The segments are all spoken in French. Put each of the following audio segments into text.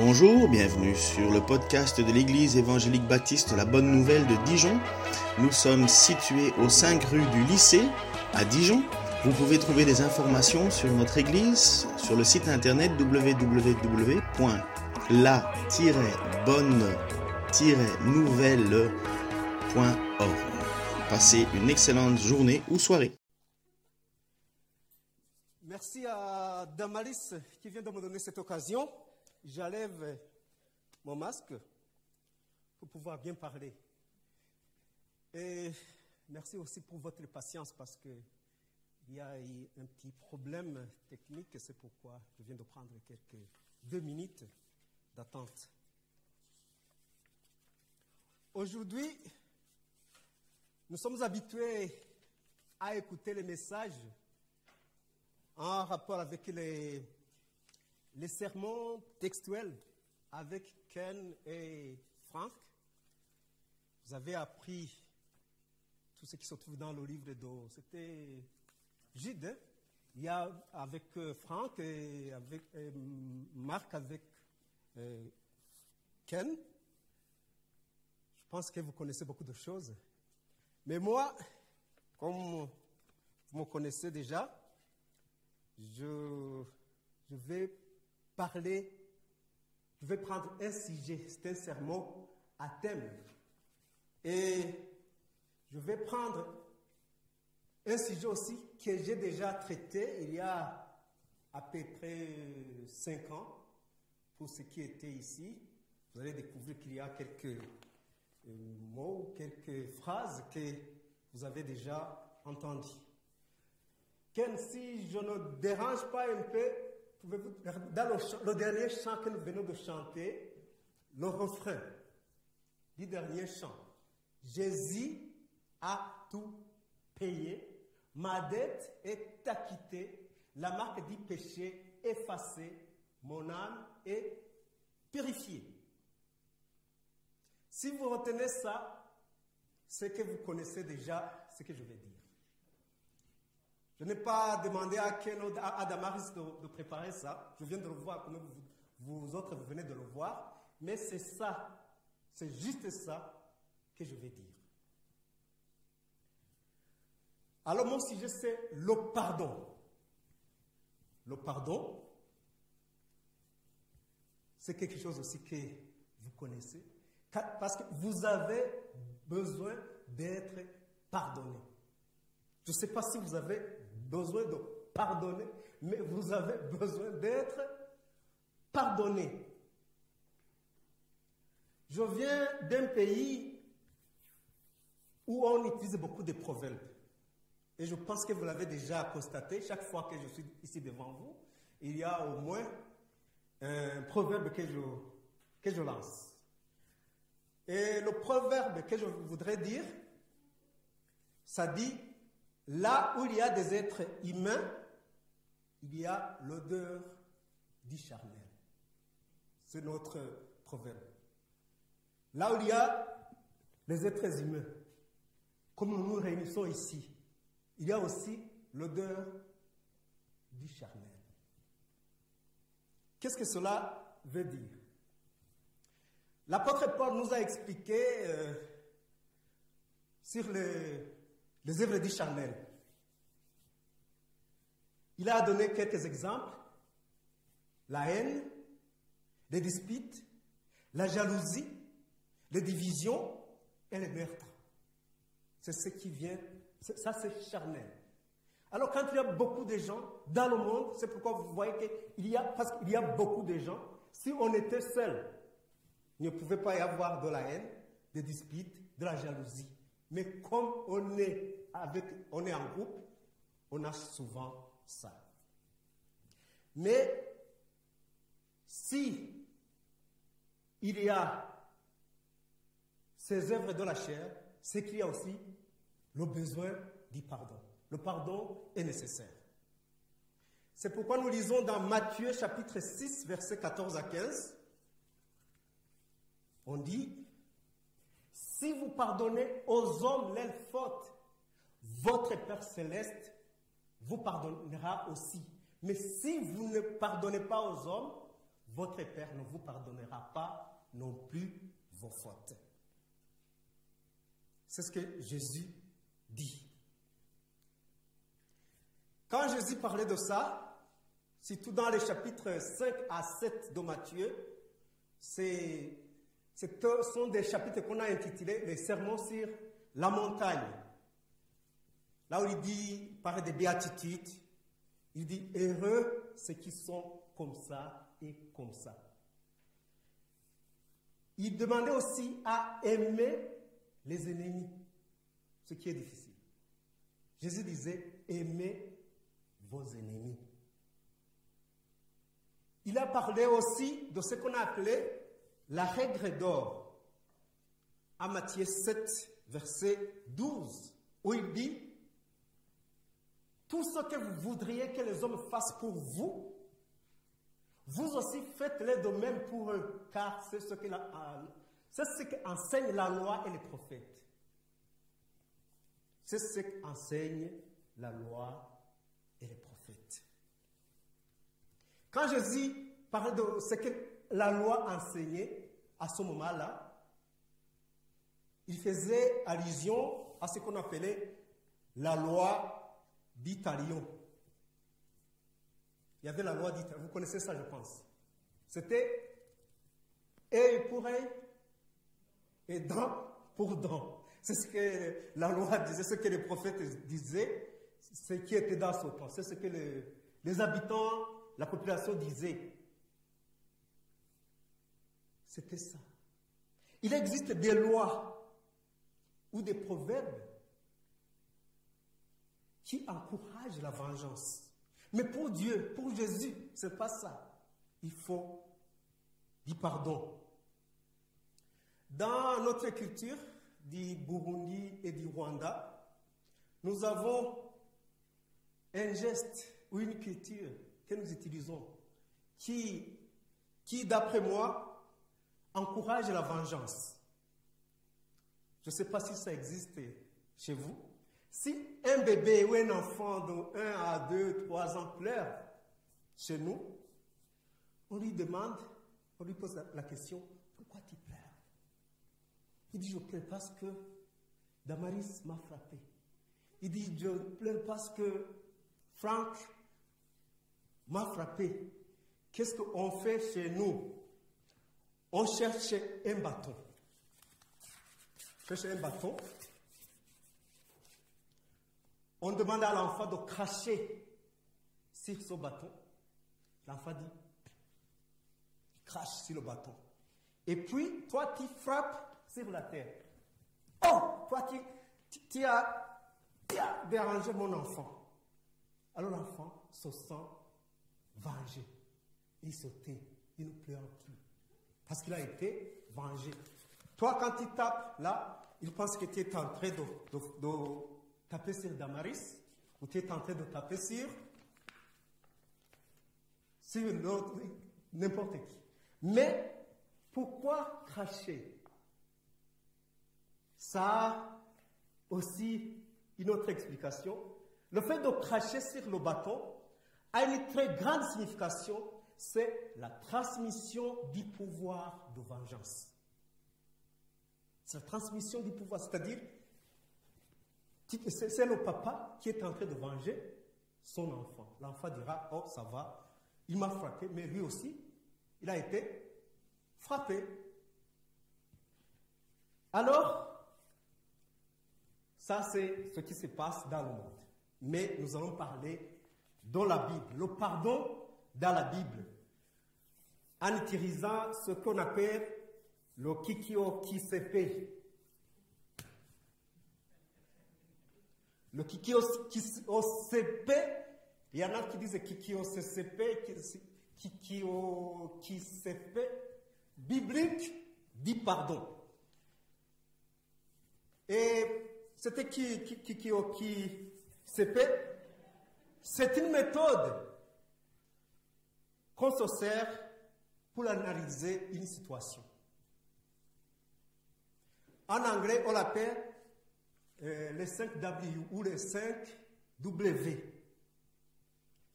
Bonjour, bienvenue sur le podcast de l'Église évangélique baptiste La Bonne Nouvelle de Dijon. Nous sommes situés aux 5 rue du lycée à Dijon. Vous pouvez trouver des informations sur notre Église sur le site internet www.la-bonne-nouvelle.org. Passez une excellente journée ou soirée. Merci à Damaris qui vient de me donner cette occasion. J'enlève mon masque pour pouvoir bien parler. Et merci aussi pour votre patience parce qu'il y a eu un petit problème technique. C'est pourquoi je viens de prendre quelques deux minutes d'attente. Aujourd'hui, nous sommes habitués à écouter les messages en rapport avec les, les sermons textuels avec Ken et Franck. Vous avez appris tout ce qui se trouve dans le livre d'eau. C'était Gide. Hein? Il y a avec euh, Franck et avec Marc avec euh, Ken. Je pense que vous connaissez beaucoup de choses. Mais moi, comme vous me connaissez déjà, je, je vais parler, je vais prendre un sujet, c'est un sermon à thème. Et je vais prendre un sujet aussi que j'ai déjà traité il y a à peu près cinq ans, pour ceux qui étaient ici. Vous allez découvrir qu'il y a quelques mots, quelques phrases que vous avez déjà entendues. Ken, si je ne dérange pas un peu, dans le, le, dernier chant que nous venons de chanter, le refrain du dernier chant, Jésus a tout payé, ma dette est acquittée, la marque du péché effacée, mon âme est purifiée. Si vous retenez ça, c'est que vous connaissez déjà ce que je vais dire. Je n'ai pas demandé à Ken ou à Damaris de, de, préparer ça. Je viens de le voir comme vous, vous autres vous venez de le voir. Mais c'est ça, c'est juste ça que je vais dire. Alors mon sujet c'est le pardon. Le pardon, c'est quelque chose aussi que vous connaissez. Parce que vous avez besoin d'être pardonné. Je ne sais pas si vous avez besoin de pardonner, mais vous avez besoin d'être pardonné. Je viens d'un pays où on utilise beaucoup de proverbes. Et je pense que vous l'avez déjà constaté, chaque fois que je suis ici devant vous, il y a au moins un proverbe que je, que je lance. Et le proverbe que je voudrais dire, ça dit, là où il y a des êtres humains, il y a l'odeur du charnel. C'est notre proverbe. Là où il y a les êtres humains, comme nous nous réunissons ici, il y a aussi l'odeur du charnel. Qu'est-ce que cela veut dire? L'apôtre Paul nous a expliqué euh, sur les, les œuvres du charnel. Il a donné quelques exemples. La haine, les disputes, la jalousie, les divisions et les meurtres. C'est ce qui vient, ça c'est charnel. Alors quand il y a beaucoup de gens dans le monde, c'est pourquoi vous voyez qu'il y a, parce qu'il y a beaucoup de gens, si on était seul, il ne pouvait pas y avoir de la haine, des disputes, de la jalousie. Mais comme on est, on est en groupe, on a souvent ça. Mais si il y a ces œuvres de la chair, c'est qu'il y a aussi le besoin du pardon. Le pardon est nécessaire. C'est pourquoi nous lisons dans Matthieu chapitre 6, versets 14 à 15. On dit, si vous pardonnez aux hommes leurs fautes, votre Père céleste vous pardonnera aussi. Mais si vous ne pardonnez pas aux hommes, votre Père ne vous pardonnera pas non plus vos fautes. C'est ce que Jésus dit. Quand Jésus parlait de ça, tout dans les chapitres 5 à 7 de Matthieu, ce sont des chapitres qu'on a intitulés les sermons sur la montagne. Là où il dit, il parle des béatitudes, il dit heureux ceux qui sont comme ça et comme ça. Il demandait aussi à aimer les ennemis, ce qui est difficile. Jésus disait aimez vos ennemis. Il a parlé aussi de ce qu'on a appelé la règle d'or à Matthieu 7, verset 12, où il dit Tout ce que vous voudriez que les hommes fassent pour vous, vous aussi faites-le de même pour eux, car c'est ce que c'est ce qu'enseigne la loi et les prophètes. C'est ce qu'enseigne la loi et les prophètes. Quand Jésus parlait de ce que la loi enseignait à ce moment-là, il faisait allusion à ce qu'on appelait la loi d'Italion. Il y avait la loi d'Italion, vous connaissez ça, je pense. C'était œil pour œil et dent pour dent. C'est ce que la loi disait, ce que les prophètes disaient ce qui était dans ce temps. C'est ce que les, habitants, la population disait. C'était ça. Il existe des lois ou des proverbes qui encouragent la vengeance. Mais pour Dieu, pour Jésus, ce n'est pas ça. Il faut du pardon. Dans notre culture du Burundi et du Rwanda, nous avons un geste ou une culture que nous utilisons qui, qui d'après moi, encourage la vengeance. Je ne sais pas si ça existe chez vous. Si un bébé ou un enfant de 1 à 2, 3 ans pleure chez nous, on lui demande, on lui pose la, question, pourquoi tu pleures? Il dit, je pleure parce que Damaris m'a frappé. Il dit, je pleure parce que Franck m'a frappé. Qu'est-ce qu'on fait chez nous? On cherche un bâton. On cherche un bâton. On demande à l'enfant de cracher sur ce bâton. L'enfant dit, crache sur le bâton. Et puis, toi, tu frappes sur la terre. Oh, toi, tu, as, tu as dérangé mon enfant. Alors l'enfant se sent vengé. Il se il ne pleure plus. Parce qu'il a été vengé. Toi, quand tu tapes là, il pense que tu es en train de, taper sur Damaris, ou tu es en train de taper sur, sur n'importe qui. Mais pourquoi cracher? Ça a aussi une autre explication le fait de cracher sur le bâton a une très grande signification, c'est la transmission du pouvoir de vengeance. C'est la transmission du pouvoir, c'est-à-dire, c'est le papa qui est en train de venger son enfant. L'enfant dira, oh ça va, il m'a frappé, mais lui aussi, il a été frappé. Alors, ça c'est ce qui se passe dans le monde mais nous allons parler dans la Bible, le pardon dans la Bible, en utilisant ce qu'on appelle le kikio kisepe. Le kikio kisepe, il y en a qui disent kikio kisepe, kikio kisepe, biblique dit pardon. Et c'était kikio qui c'est une méthode qu'on se sert pour analyser une situation. En anglais, on l'appelle euh, les 5 W ou les 5 W.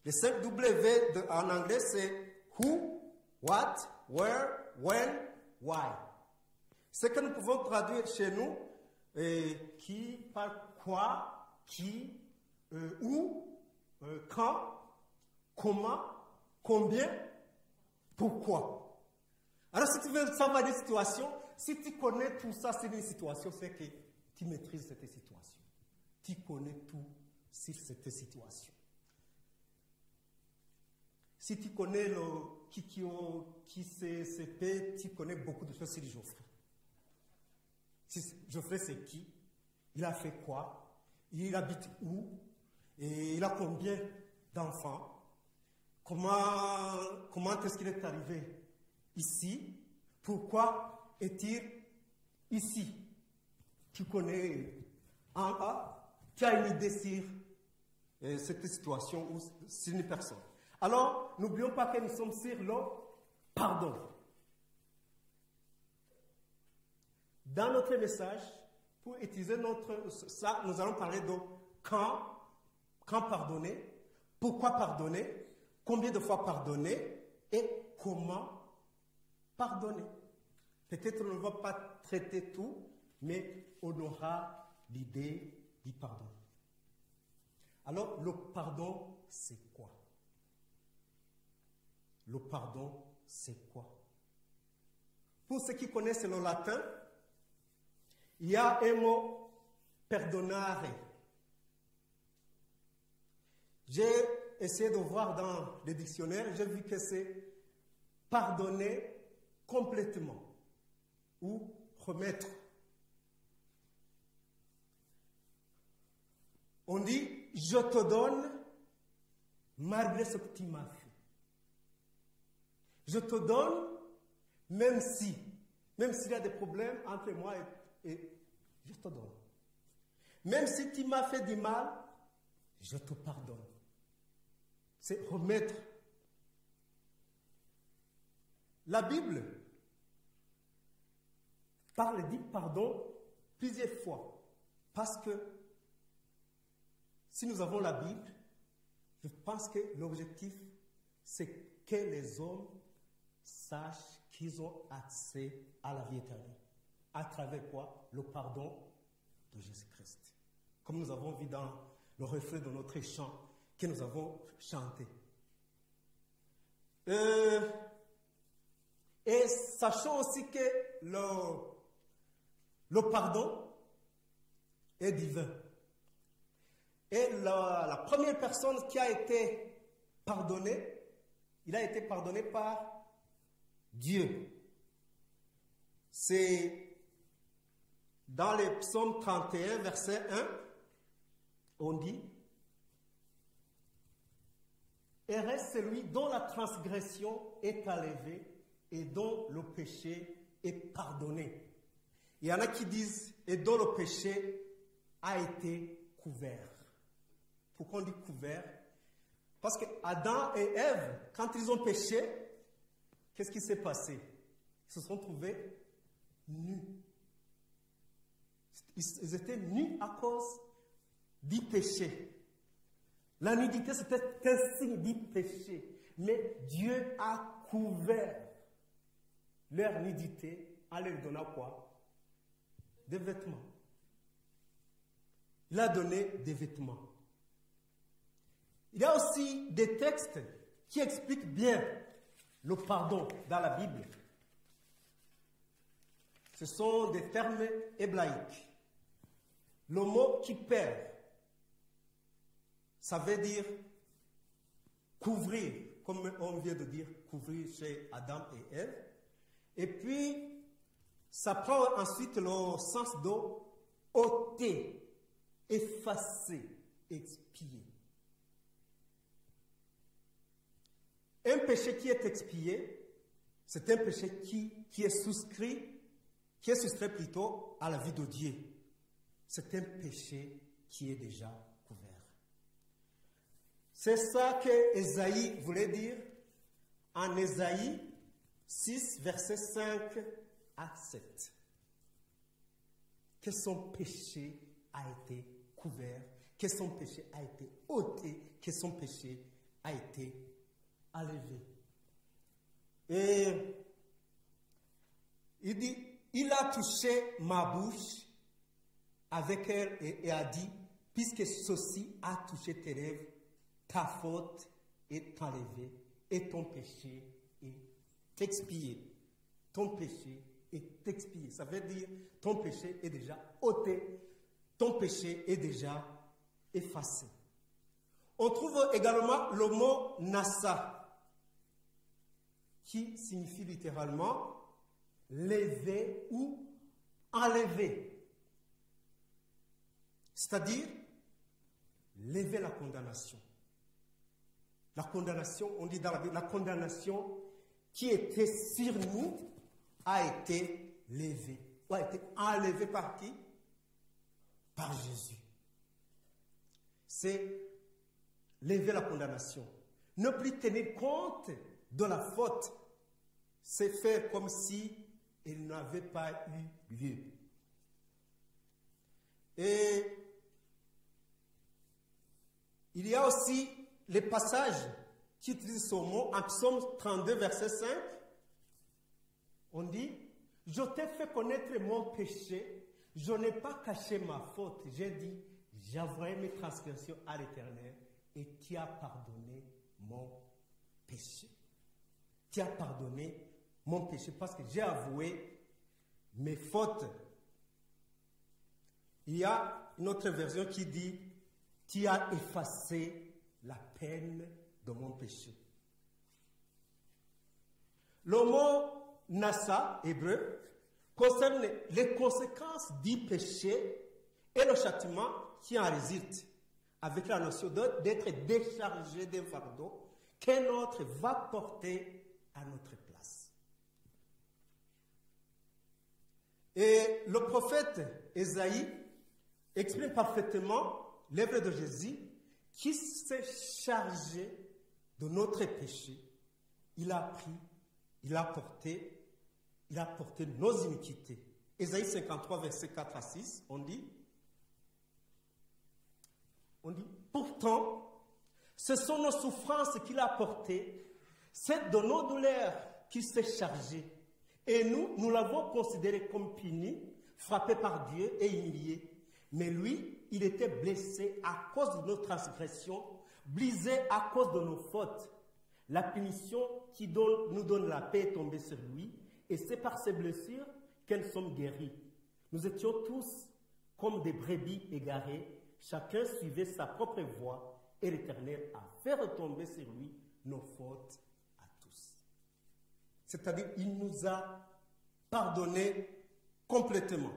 Les 5 W en anglais, c'est who, What, where, when, why. Ce que nous pouvons traduire chez nous, euh, qui, par quoi, qui, euh, où, quand, comment, combien, pourquoi. Alors si tu veux savoir des situations, si tu connais tout ça, c'est une situation, c'est que tu maîtrises cette situation. Tu connais tout sur cette situation. Si tu connais le qui CCP, tu connais beaucoup de choses sur Geoffrey. Si Geoffrey, c'est qui? Il a fait quoi? Il habite où? Et il a combien d'enfants? Comment est-ce qu'il est arrivé ici? Pourquoi est-il ici? Tu connais en A, tu as une idée sur euh, cette situation ou sur une personne. Alors, n'oublions pas que nous sommes sur le pardon. Dans notre message, pour utiliser notre, ça, nous allons parler de quand, quand pardonner, pourquoi pardonner, combien de fois pardonner et comment pardonner. Peut-être on ne va pas traiter tout, mais on aura l'idée du pardon. Alors, le pardon, c'est quoi? Le pardon, c'est quoi? Pour ceux qui connaissent le latin, il y a un mot perdonare. J'ai essayé de voir dans le dictionnaire, j'ai vu que c'est pardonner complètement ou remettre. On dit, je te donne malgré ce que tu m'as fait. Je te donne même si, même s'il y a des problèmes entre moi et, je te donne. Même si tu m'as fait du mal, je te pardonne. C'est remettre. La Bible parle dit pardon plusieurs fois. Parce que si nous avons la Bible, je pense que l'objectif, c'est que les hommes sachent qu'ils ont accès à la vie éternelle. À travers quoi? Le pardon de Jésus-Christ. Comme nous avons vu dans le reflet de notre chant que nous avons chanté. Euh, et sachons aussi que le, le pardon est divin. Et la, première personne qui a été pardonnée, il a été pardonné par Dieu. C'est dans les psaumes 31, verset 1, on dit, et reste celui dont la transgression est enlevée et dont le péché est pardonné. Il y en a qui disent, et dont le péché a été couvert. Pourquoi on dit couvert Parce que Adam et Ève, quand ils ont péché, qu'est-ce qui s'est passé? Ils se sont trouvés nus. Ils étaient nus à cause du péché. La nudité, c'était un signe du péché. Mais Dieu a couvert leur nudité en leur donnant quoi? Des vêtements. Il a donné des vêtements. Il y a aussi des textes qui expliquent bien le pardon dans la Bible. Ce sont des termes hébraïques. Le mot qui perd, ça veut dire couvrir, comme on vient de dire, couvrir chez Adam et Ève. Et puis, ça prend ensuite le sens de ôter, effacer, expier. Un péché qui est expié, c'est un péché qui, est souscrit, qui est soustrait plutôt à la vie de Dieu. C'est un péché qui est déjà couvert. C'est ça que Esaïe voulait dire en Esaïe 6, verset 5 à 7. Que son péché a été couvert, que son péché a été ôté, que son péché a été enlevé. Et il dit, il a touché ma bouche avec elle et, a dit, puisque ceci a touché tes lèvres, ta faute est enlevée et ton péché est expié. Ton péché est expié. Ça veut dire ton péché est déjà ôté, ton péché est déjà effacé. On trouve également le mot nasa, qui signifie littéralement lever ou enlever. C'est-à-dire lever la condamnation. La condamnation, on dit dans la Bible, la condamnation qui était sur nous a été levée. a été enlevée par qui? Par Jésus. C'est lever la condamnation. Ne plus tenir compte de la faute. C'est faire comme si il n'avait pas eu lieu. Et il y a aussi les passages qui utilisent ce mot en Psaume 32, verset 5. On dit, je t'ai fait connaître mon péché, je n'ai pas caché ma faute. J'ai dit, j'avouerai mes transgressions à l'Éternel et tu as pardonné mon péché. Tu as pardonné mon péché parce que j'ai avoué mes fautes. Il y a une autre version qui dit, tu as effacé la peine de mon péché. Le mot nasa, hébreu, concerne les conséquences du péché et le châtiment qui en résulte, avec la notion d'être déchargé d'un fardeau qu'un autre va porter à notre place. Et le prophète Esaïe exprime parfaitement l'œuvre de Jésus qui s'est chargé de notre péché. Il a pris, il a porté, il a porté nos iniquités. Ésaïe 53, verset 4 à 6, on dit, on dit, pourtant, ce sont nos souffrances qu'il a portées, c'est de nos douleurs qu'il s'est chargé. Et nous, nous l'avons considéré comme puni, frappé par Dieu et humilié. Mais lui, il était blessé à cause de nos transgressions, brisé à cause de nos fautes. La punition qui nous donne la paix est tombée sur lui, et c'est par ses blessures qu'elles sommes guéries. Nous étions tous comme des brebis égarées, chacun suivait sa propre voie, et l'Éternel a fait retomber sur lui nos fautes. C'est-à-dire, il nous a pardonné complètement.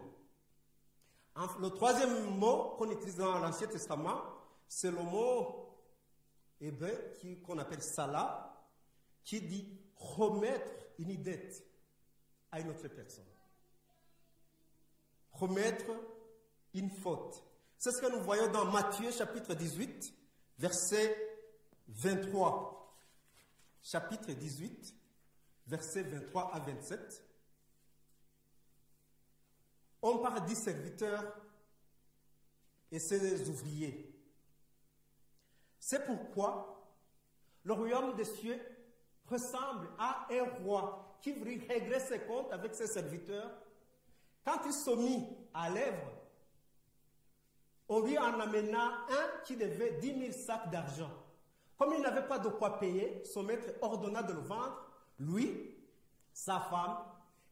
Le troisième mot qu'on utilise dans l'Ancien Testament, c'est le mot hébreu qu'on appelle salah, qui dit remettre une dette à une autre personne. Remettre une faute. C'est ce que nous voyons dans Matthieu chapitre 18, verset 23. Chapitre 18, verset 23 à 27 on parle des serviteurs et ses ouvriers. C'est pourquoi le royaume des cieux ressemble à un roi qui régler ses comptes avec ses serviteurs. Quand ils sont mis à l'œuvre, on lui en amena un qui devait 10 000 sacs d'argent. Comme il n'avait pas de quoi payer, son maître ordonna de le vendre, lui, sa femme,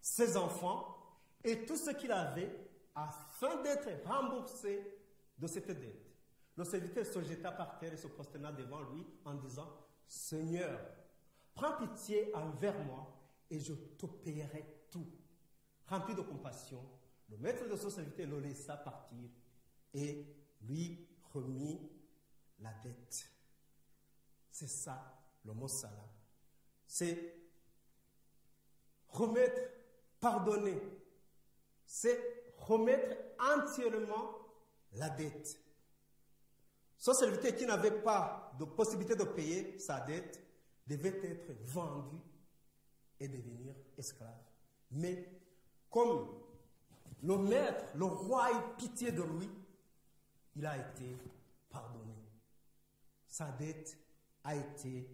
ses enfants, et tout ce qu'il avait afin d'être remboursé de cette dette. Le serviteur se jeta par terre et se prosterna devant lui en disant, Seigneur, prends pitié envers moi et je te paierai tout. Rempli de compassion, le maître de son serviteur le laissa partir et lui remit la dette. C'est ça le mot salam. C'est remettre, pardonner, c'est remettre entièrement la dette. Ce serviteur qui n'avait pas de possibilité de payer sa dette devait être vendu et devenir esclave. Mais comme le maître, le roi a pitié de lui, il a été pardonné. Sa dette a été,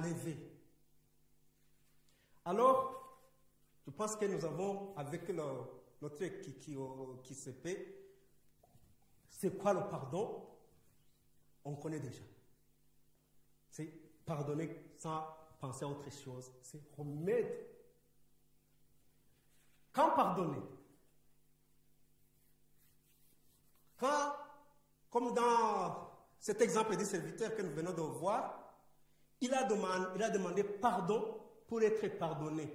lever. Alors, je pense que nous avons, avec notre qui, qui, qui se paie, c'est quoi le pardon? On connaît déjà. C'est pardonner sans penser à autre chose. C'est remettre. Quand pardonner? Quand, comme dans cet exemple du serviteur que nous venons de voir, il a demandé pardon pour être pardonné.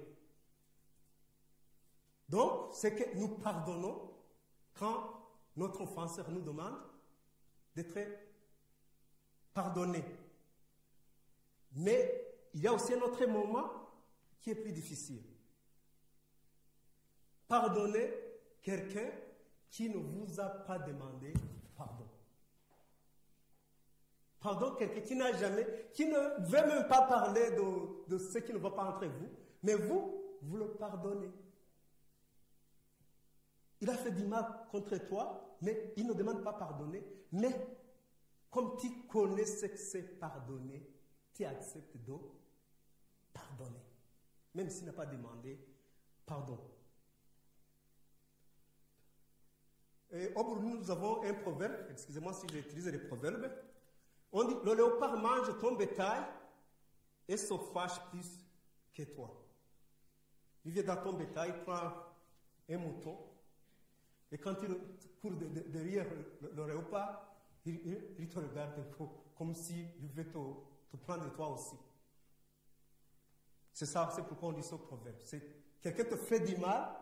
Donc, c'est que nous pardonnons quand notre offenseur nous demande d'être pardonné. Mais il y a aussi un autre moment qui est plus difficile. Pardonner quelqu'un qui ne vous a pas demandé pardon. Pardon quelqu'un qui n'a jamais, qui ne veut même pas parler de, de ce qui ne va pas entre vous, mais vous, vous le pardonnez. Il a fait du mal contre toi, mais il ne demande pas pardonner. Mais comme tu connais ce que c'est pardonner, tu acceptes de pardonner. Même s'il n'a pas demandé pardon. Et au Burundi, nous avons un proverbe, excusez-moi si j'utilise les proverbes. On dit Le léopard mange ton bétail et se fâche plus que toi. Il vient dans ton bétail, il prend un mouton, et quand il court derrière le, léopard, il, te regarde comme s'il veut te, te prendre toi aussi. C'est ça, c'est pourquoi on dit ce proverbe. Quelqu'un te fait du mal,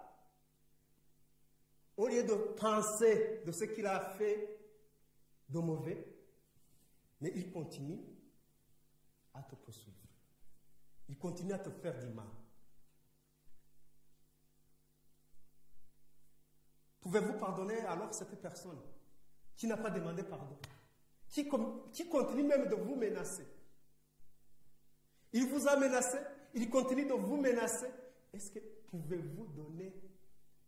au lieu de penser de ce qu'il a fait de mauvais, mais il continue à te poursuivre. Il continue à te faire du mal. Pouvez-vous pardonner alors cette personne qui n'a pas demandé pardon, qui, continue même de vous menacer? Il vous a menacé, il continue de vous menacer. Est-ce que pouvez-vous donner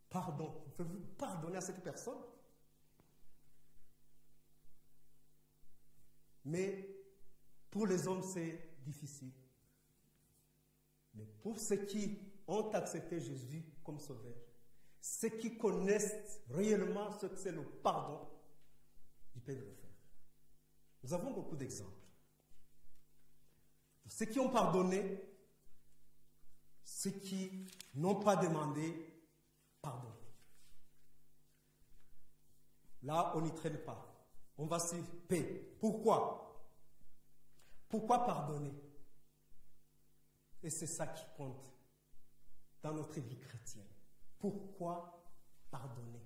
pardon? Pouvez-vous pardonner à cette personne Mais pour les hommes, c'est difficile. Mais pour ceux qui ont accepté Jésus comme sauveur, ceux qui connaissent réellement ce que c'est le pardon, ils peuvent le faire. Nous avons beaucoup d'exemples. Ceux qui ont pardonné, ceux qui n'ont pas demandé pardon. Là, on n'y traîne pas. On va s'y paix. Pourquoi? Pourquoi pardonner? Et c'est ça qui compte dans notre vie chrétienne. Pourquoi pardonner?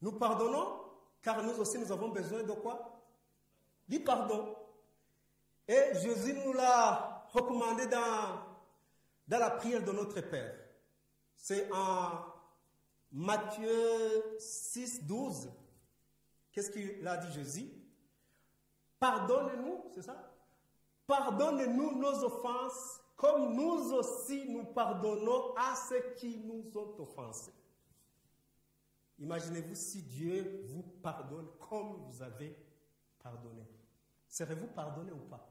Nous pardonnons car nous aussi nous avons besoin de quoi? Du pardon. Et Jésus nous l'a recommandé dans, la prière de notre Père. C'est en Matthieu 6, 12. Qu'est-ce qu'il a dit Jésus? Pardonnez-nous, c'est ça? Pardonnez-nous nos offenses comme nous aussi nous pardonnons à ceux qui nous ont offensés. Imaginez-vous si Dieu vous pardonne comme vous avez pardonné. Serez-vous pardonné ou pas?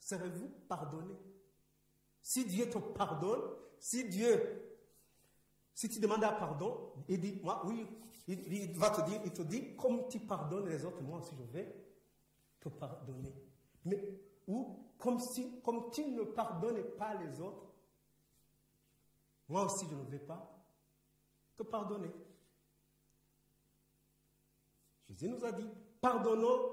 Serez-vous pardonné? Si Dieu te pardonne, si Dieu, si tu demandes un pardon, il dit, moi, oui, il, va te dire, il te dit, comme tu pardonnes les autres, moi aussi je vais te pardonner. Mais ou comme, si, comme tu ne pardonnais pas les autres, moi aussi je ne vais pas te pardonner. Jésus nous a dit, pardonnons,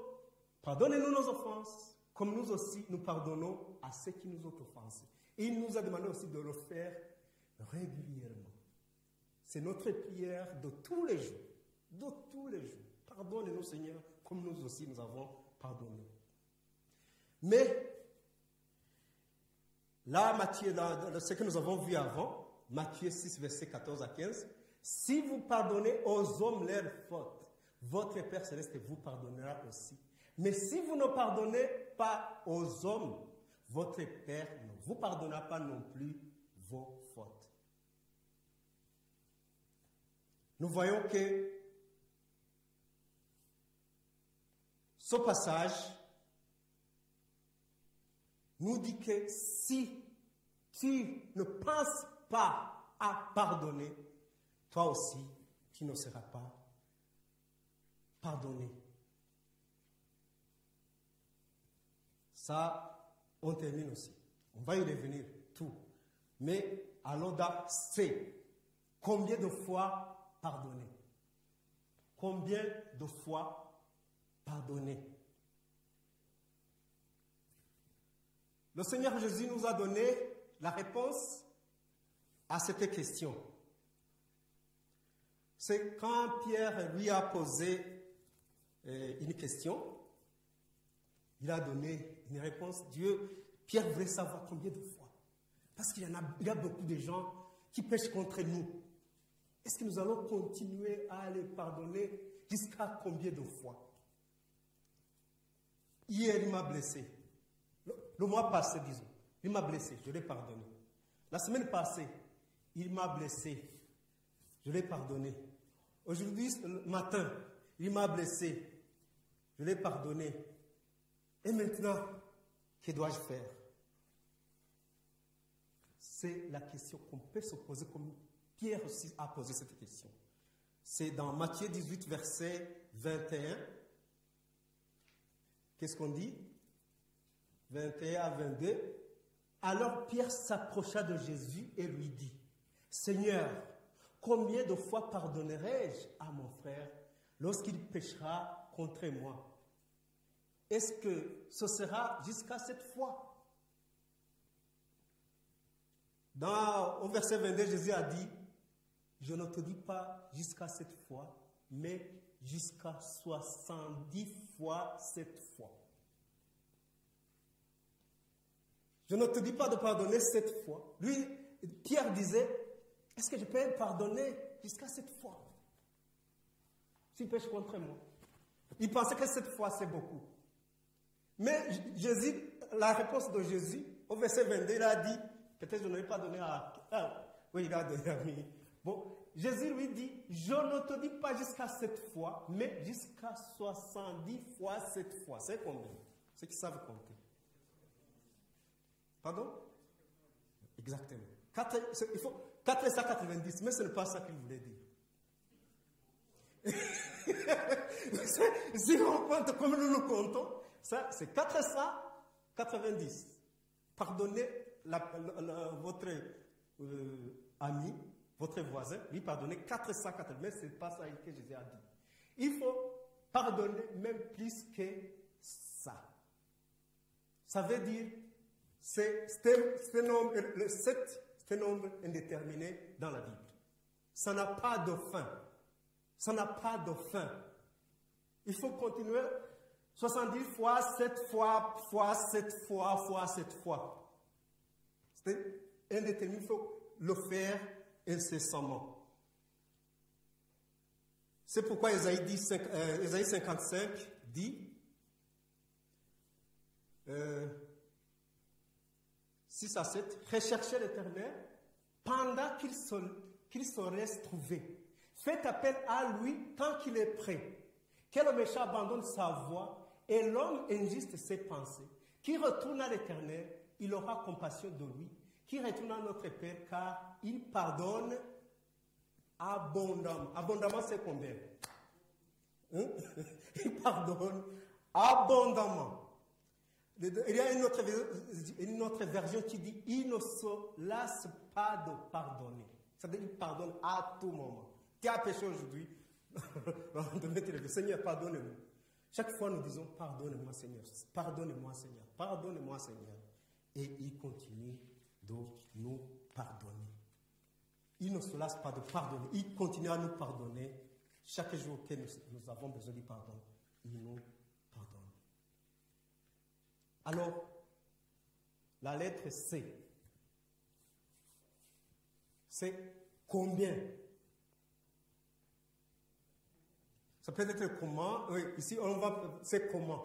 pardonnez-nous nos offenses, comme nous aussi nous pardonnons à ceux qui nous ont offensés. Et il nous a demandé aussi de le faire régulièrement. C'est notre prière de tous les jours, de tous les jours. Pardonnez-nous Seigneur, comme nous aussi nous avons pardonné. Mais là, Matthieu, ce que nous avons vu avant, Matthieu 6, verset 14 à 15, si vous pardonnez aux hommes leurs fautes, votre Père céleste vous pardonnera aussi. Mais si vous ne pardonnez pas aux hommes, votre Père ne vous pardonnera pas non plus vos fautes. Nous voyons que Ce passage nous dit que si tu ne penses pas à pardonner, toi aussi, tu ne seras pas pardonné. Ça, on termine aussi. On va y revenir, tout. Mais allons dans C. Combien de fois pardonner Combien de fois pardonner? Le Seigneur Jésus nous a donné la réponse à cette question. C'est quand Pierre lui a posé euh, une question, il a donné une réponse. Dieu, Pierre voulait savoir combien de fois. Parce qu'il y, en a, y a beaucoup de gens qui pêchent contre nous. Est-ce que nous allons continuer à les pardonner jusqu'à combien de fois? Hier, il m'a blessé. Le, mois passé, disons, il m'a blessé, je l'ai pardonné. La semaine passée, il m'a blessé, je l'ai pardonné. Aujourd'hui, le matin, il m'a blessé, je l'ai pardonné. Et maintenant, que dois-je faire? C'est la question qu'on peut se poser, comme Pierre aussi a posé cette question. C'est dans Matthieu 18, verset 21. Qu'est-ce qu'on dit? 21 à 22. Alors Pierre s'approcha de Jésus et lui dit, Seigneur, combien de fois pardonnerai-je à mon frère lorsqu'il péchera contre moi? Est-ce que ce sera jusqu'à cette fois? Dans, au verset 22, Jésus a dit, je ne te dis pas jusqu'à cette fois, mais jusqu'à 70 fois cette fois. Je ne te dis pas de pardonner cette fois. Lui, Pierre disait, est-ce que je peux pardonner jusqu'à cette fois? S'il pêche contre moi. Il pensait que cette fois, c'est beaucoup. Mais Jésus, la réponse de Jésus, au verset 22, il a dit, peut-être je n'aurais pas donné à... Ah, oui, il a donné à. Bon, Jésus lui dit, je ne te dis pas jusqu'à cette fois, mais jusqu'à 70 fois cette fois. C'est combien? Ceux qui savent compter. Pardon? Exactement. il faut 490, mais ce n'est pas ça qu'il voulait dire. si on compte comme nous nous comptons, ça c'est 490. Pardonnez votre euh, ami, votre voisin, lui pardonnez 480, mais ce n'est pas ça que Jésus a dit. Il faut pardonner même plus que ça. Ça veut dire c'est un nombre, le 7, c'est un nombre indéterminé dans la Bible. Ça n'a pas de fin. Ça n'a pas de fin. Il faut continuer 70 fois, 7 fois, fois, 7 fois, fois, 7 fois. C'est indéterminé. Il faut le faire incessamment. C'est pourquoi Esaïe, dit, 55 euh, dit euh, 6 à 7, recherchez l'Éternel pendant qu'il se reste trouvé. Faites appel à lui tant qu'il est prêt. Que le méchant abandonne sa voie et l'homme injuste ses pensées. Qui retourne à l'Éternel, il aura compassion de lui. Qui retourne à notre Père, car il pardonne abondamment. Abondamment, c'est combien? Hein? Il pardonne abondamment. Il y a une autre, une version qui dit il ne se lasse pas de pardonner. Ça veut dire qu'il pardonne à tout moment. Tu as péché aujourd'hui, Seigneur, pardonne-moi. Chaque fois, nous disons Pardonne-moi, Seigneur. Pardonne-moi, Seigneur. Pardonne-moi, Seigneur. Et il continue de nous pardonner. Il ne se lasse pas de pardonner. Il continue à nous pardonner chaque jour que nous, avons besoin du pardon. Il nous alors, la lettre C, c'est combien? Ça peut être comment, oui, ici on va, c'est comment?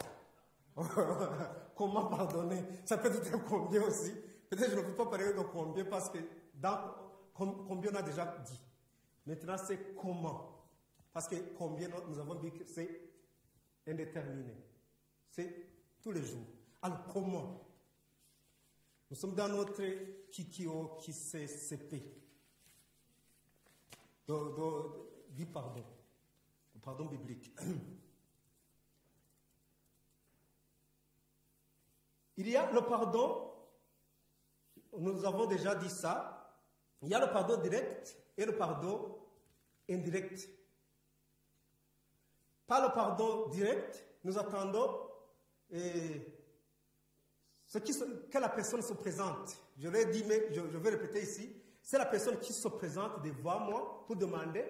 comment pardonner? Ça peut être combien aussi? Peut-être que je ne peux pas parler de combien parce que dans combien on a déjà dit. Maintenant, c'est comment. Parce que combien nous avons dit que c'est indéterminé. C'est tous les jours. Alors comment Nous sommes dans notre Kikio CCP. Du pardon. Pardon biblique. Il y a le pardon, nous avons déjà dit ça, il y a le pardon direct et le pardon indirect. Par le pardon direct, nous attendons et ce qui, que la personne se présente. Je l'ai dit, je vais répéter ici. C'est la personne qui se présente devant moi pour demander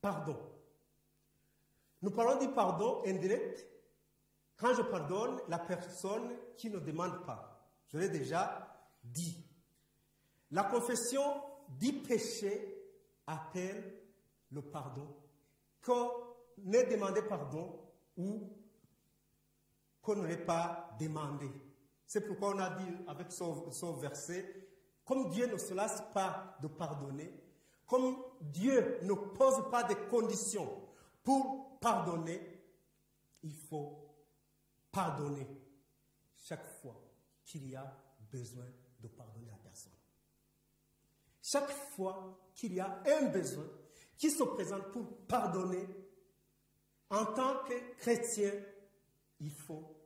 pardon. Nous parlons du pardon indirect quand je pardonne la personne qui ne demande pas. Je l'ai déjà dit. La confession du péché appelle le pardon. Qu'on ait demandé pardon ou qu'on ne l'ait pas demandé. C'est pourquoi on a dit avec ce, verset, comme Dieu ne se lasse pas de pardonner, comme Dieu ne pose pas de conditions pour pardonner, il faut pardonner chaque fois qu'il y a besoin de personne. Chaque fois qu'il y a un besoin qui se présente pour pardonner, en tant que chrétien, il faut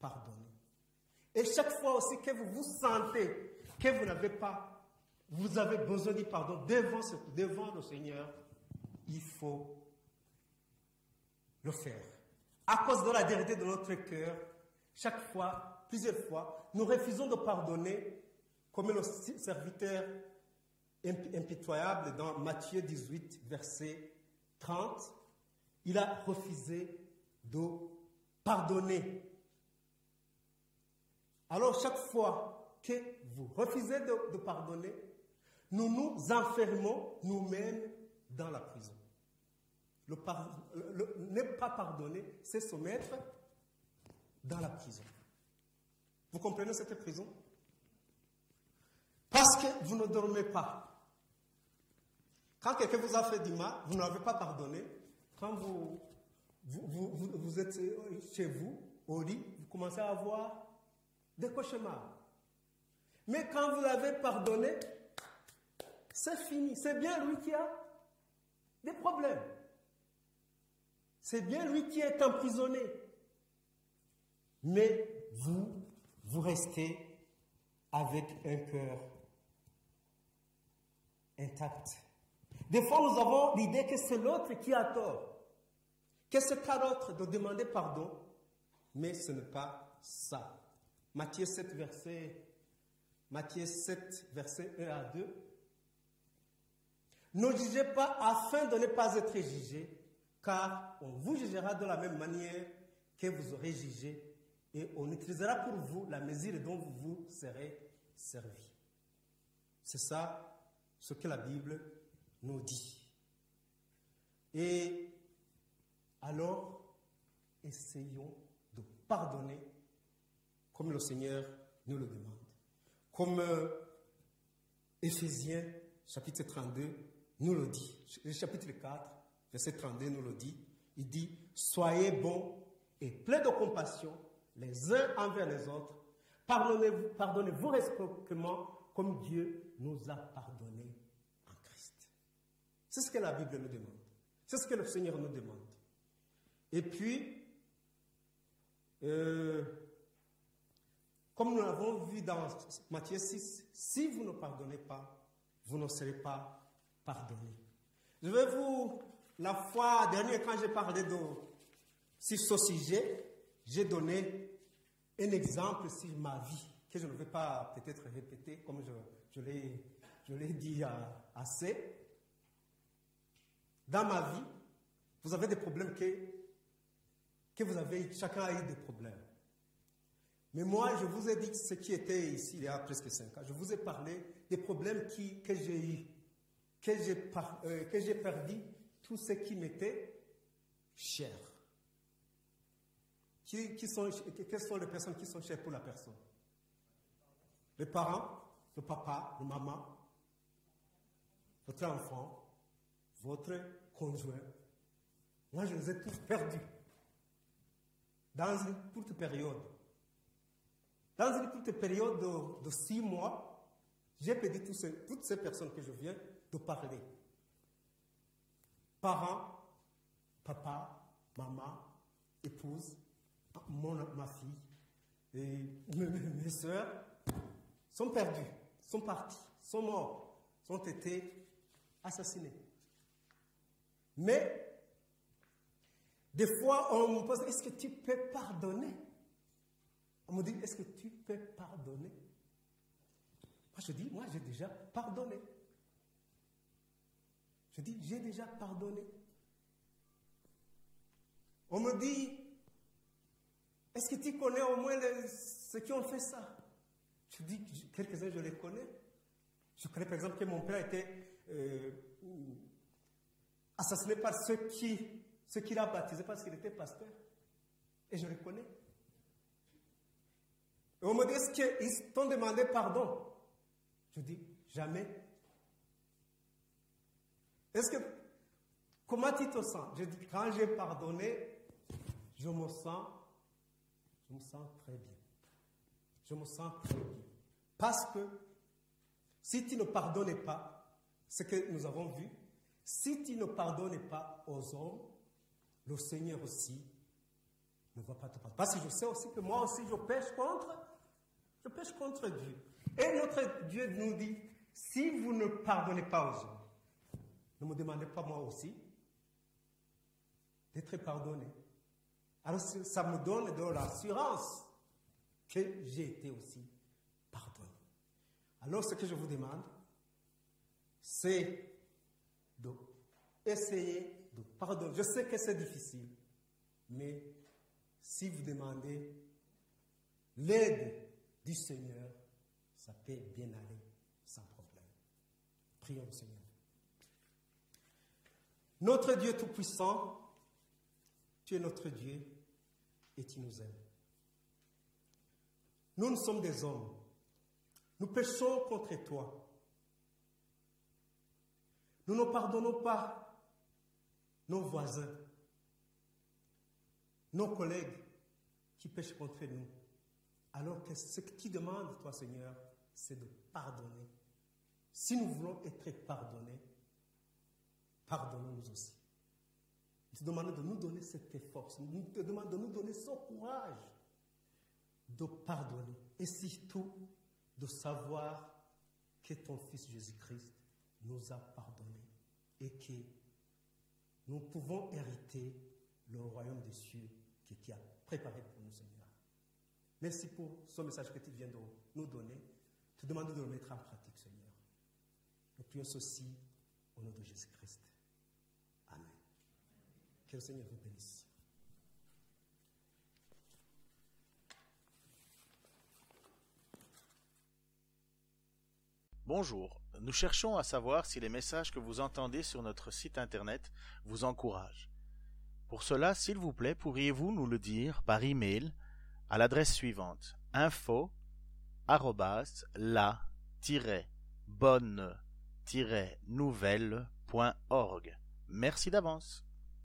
pardonner. Et chaque fois aussi que vous vous sentez que vous n'avez pas, vous avez besoin du pardon devant, le Seigneur, il faut le faire. À cause de la vérité de notre cœur, chaque fois, plusieurs fois, nous refusons de pardonner comme le serviteur impitoyable dans Matthieu 18, verset 30. Il a refusé de pardonner alors chaque fois que vous refusez de, pardonner, nous nous enfermons nous-mêmes dans la prison. Ne pas pardonner, c'est se mettre dans la prison. Vous comprenez cette prison? Parce que vous ne dormez pas. Quand quelqu'un vous a fait du mal, vous n'avez pas pardonné. Quand vous, êtes chez vous, au lit, vous commencez à avoir des cauchemars. Mais quand vous l'avez pardonné, c'est fini. C'est bien lui qui a des problèmes. C'est bien lui qui est emprisonné. Mais vous, vous restez avec un cœur intact. Des fois, nous avons l'idée que c'est l'autre qui a tort, que c'est à l'autre de demander pardon, mais ce n'est pas ça. Matthieu 7, verset, Matthieu 7, verset 1 à 2. Ne jugez pas afin de ne pas être jugé, car on vous jugera de la même manière que vous aurez jugé, et on utilisera pour vous la mesure dont vous vous serez servi. C'est ça ce que la Bible nous dit. Et alors, essayons de pardonner comme le Seigneur nous le demande. Comme euh, Éphésiens chapitre 32 nous le dit, le chapitre 4, verset 32 nous le dit, il dit, soyez bons et pleins de compassion les uns envers les autres, pardonnez-vous pardonnez comme Dieu nous a pardonné. C'est ce que la Bible nous demande. C'est ce que le Seigneur nous demande. Et puis, euh, comme nous l'avons vu dans Matthieu 6, si vous ne pardonnez pas, vous ne serez pas pardonné. Je vais vous, la fois dernière, quand j'ai parlé de sur ce sujet, j'ai donné un exemple sur ma vie, que je ne vais pas peut-être répéter comme je, je l'ai dit assez. Dans ma vie, vous avez des problèmes que, que vous avez, chacun a eu des problèmes. Mais moi, je vous ai dit ce qui était ici il y a presque cinq ans. Je vous ai parlé des problèmes qui, que j'ai eus, que j'ai euh, perdu, tout ce qui m'était cher. Qui, sont, quelles sont les personnes qui sont chères pour la personne? Les parents, le papa, le maman, votre enfant, votre conjoint. Moi, je les ai tous perdus. dans une courte période. Dans une courte période de, six mois, j'ai payé toutes ces personnes que je viens de parler. Parents, papa, maman, épouse, mon, ma fille et mes, soeurs sont perdus, sont partis, sont morts, sont été assassinés. Mais des fois, on me pose, est-ce que tu peux pardonner? On me dit, est-ce que tu peux pardonner? Moi, je dis, moi, j'ai déjà pardonné. Je dis, j'ai déjà pardonné. On me dit, est-ce que tu connais au moins ceux qui ont fait ça? Je dis, quelques-uns, je les connais. Je connais par exemple que mon père été euh, assassiné par ceux qui ce qu'il a baptisé parce qu'il était pasteur. Et je le connais. Et on me dit, est-ce qu'ils t'ont demandé pardon? Je dis, jamais. Est-ce que, comment tu te sens? Je dis, quand j'ai pardonné, je me sens, je me sens très bien. Je me sens très bien. Parce que, si tu ne pardonnais pas, ce que nous avons vu, si tu ne pardonnais pas aux hommes, le Seigneur aussi ne va pas te pardonner. Parce que je sais aussi que moi aussi je pêche contre, je pêche contre Dieu. Et notre Dieu nous dit, si vous ne pardonnez pas aux hommes, ne me demandez pas moi aussi d'être pardonné. Alors ça me donne de l'assurance que j'ai été aussi pardonné. Alors ce que je vous demande, c'est d'essayer pardon. Je sais que c'est difficile, mais si vous demandez l'aide du Seigneur, ça peut bien aller sans problème. Prions Seigneur. Notre Dieu Tout-Puissant, tu es notre Dieu et tu nous aimes. Nous, nous sommes des hommes. Nous péchons contre toi. Nous ne pardonnons pas nos voisins, nos collègues qui pêchent contre nous. Alors que ce que tu demandes, toi Seigneur, c'est de pardonner. Si nous voulons être pardonnés, pardonnons-nous aussi. Nous te de nous donner cette force, nous te demandons de nous donner ce courage de pardonner et surtout de savoir que ton Fils Jésus-Christ nous a pardonné et que nous pouvons hériter le royaume des cieux que tu as préparé pour nous, Seigneur. Merci pour ce message que tu viens de nous donner. Te demande de le mettre en pratique, Seigneur. Nous prions ceci au nom de Jésus-Christ. Amen. Que le Seigneur vous bénisse. Bonjour. Nous cherchons à savoir si les messages que vous entendez sur notre site internet vous encouragent. Pour cela, s'il vous plaît, pourriez-vous nous le dire par email à l'adresse suivante info la bonne nouvelle.org. Merci d'avance.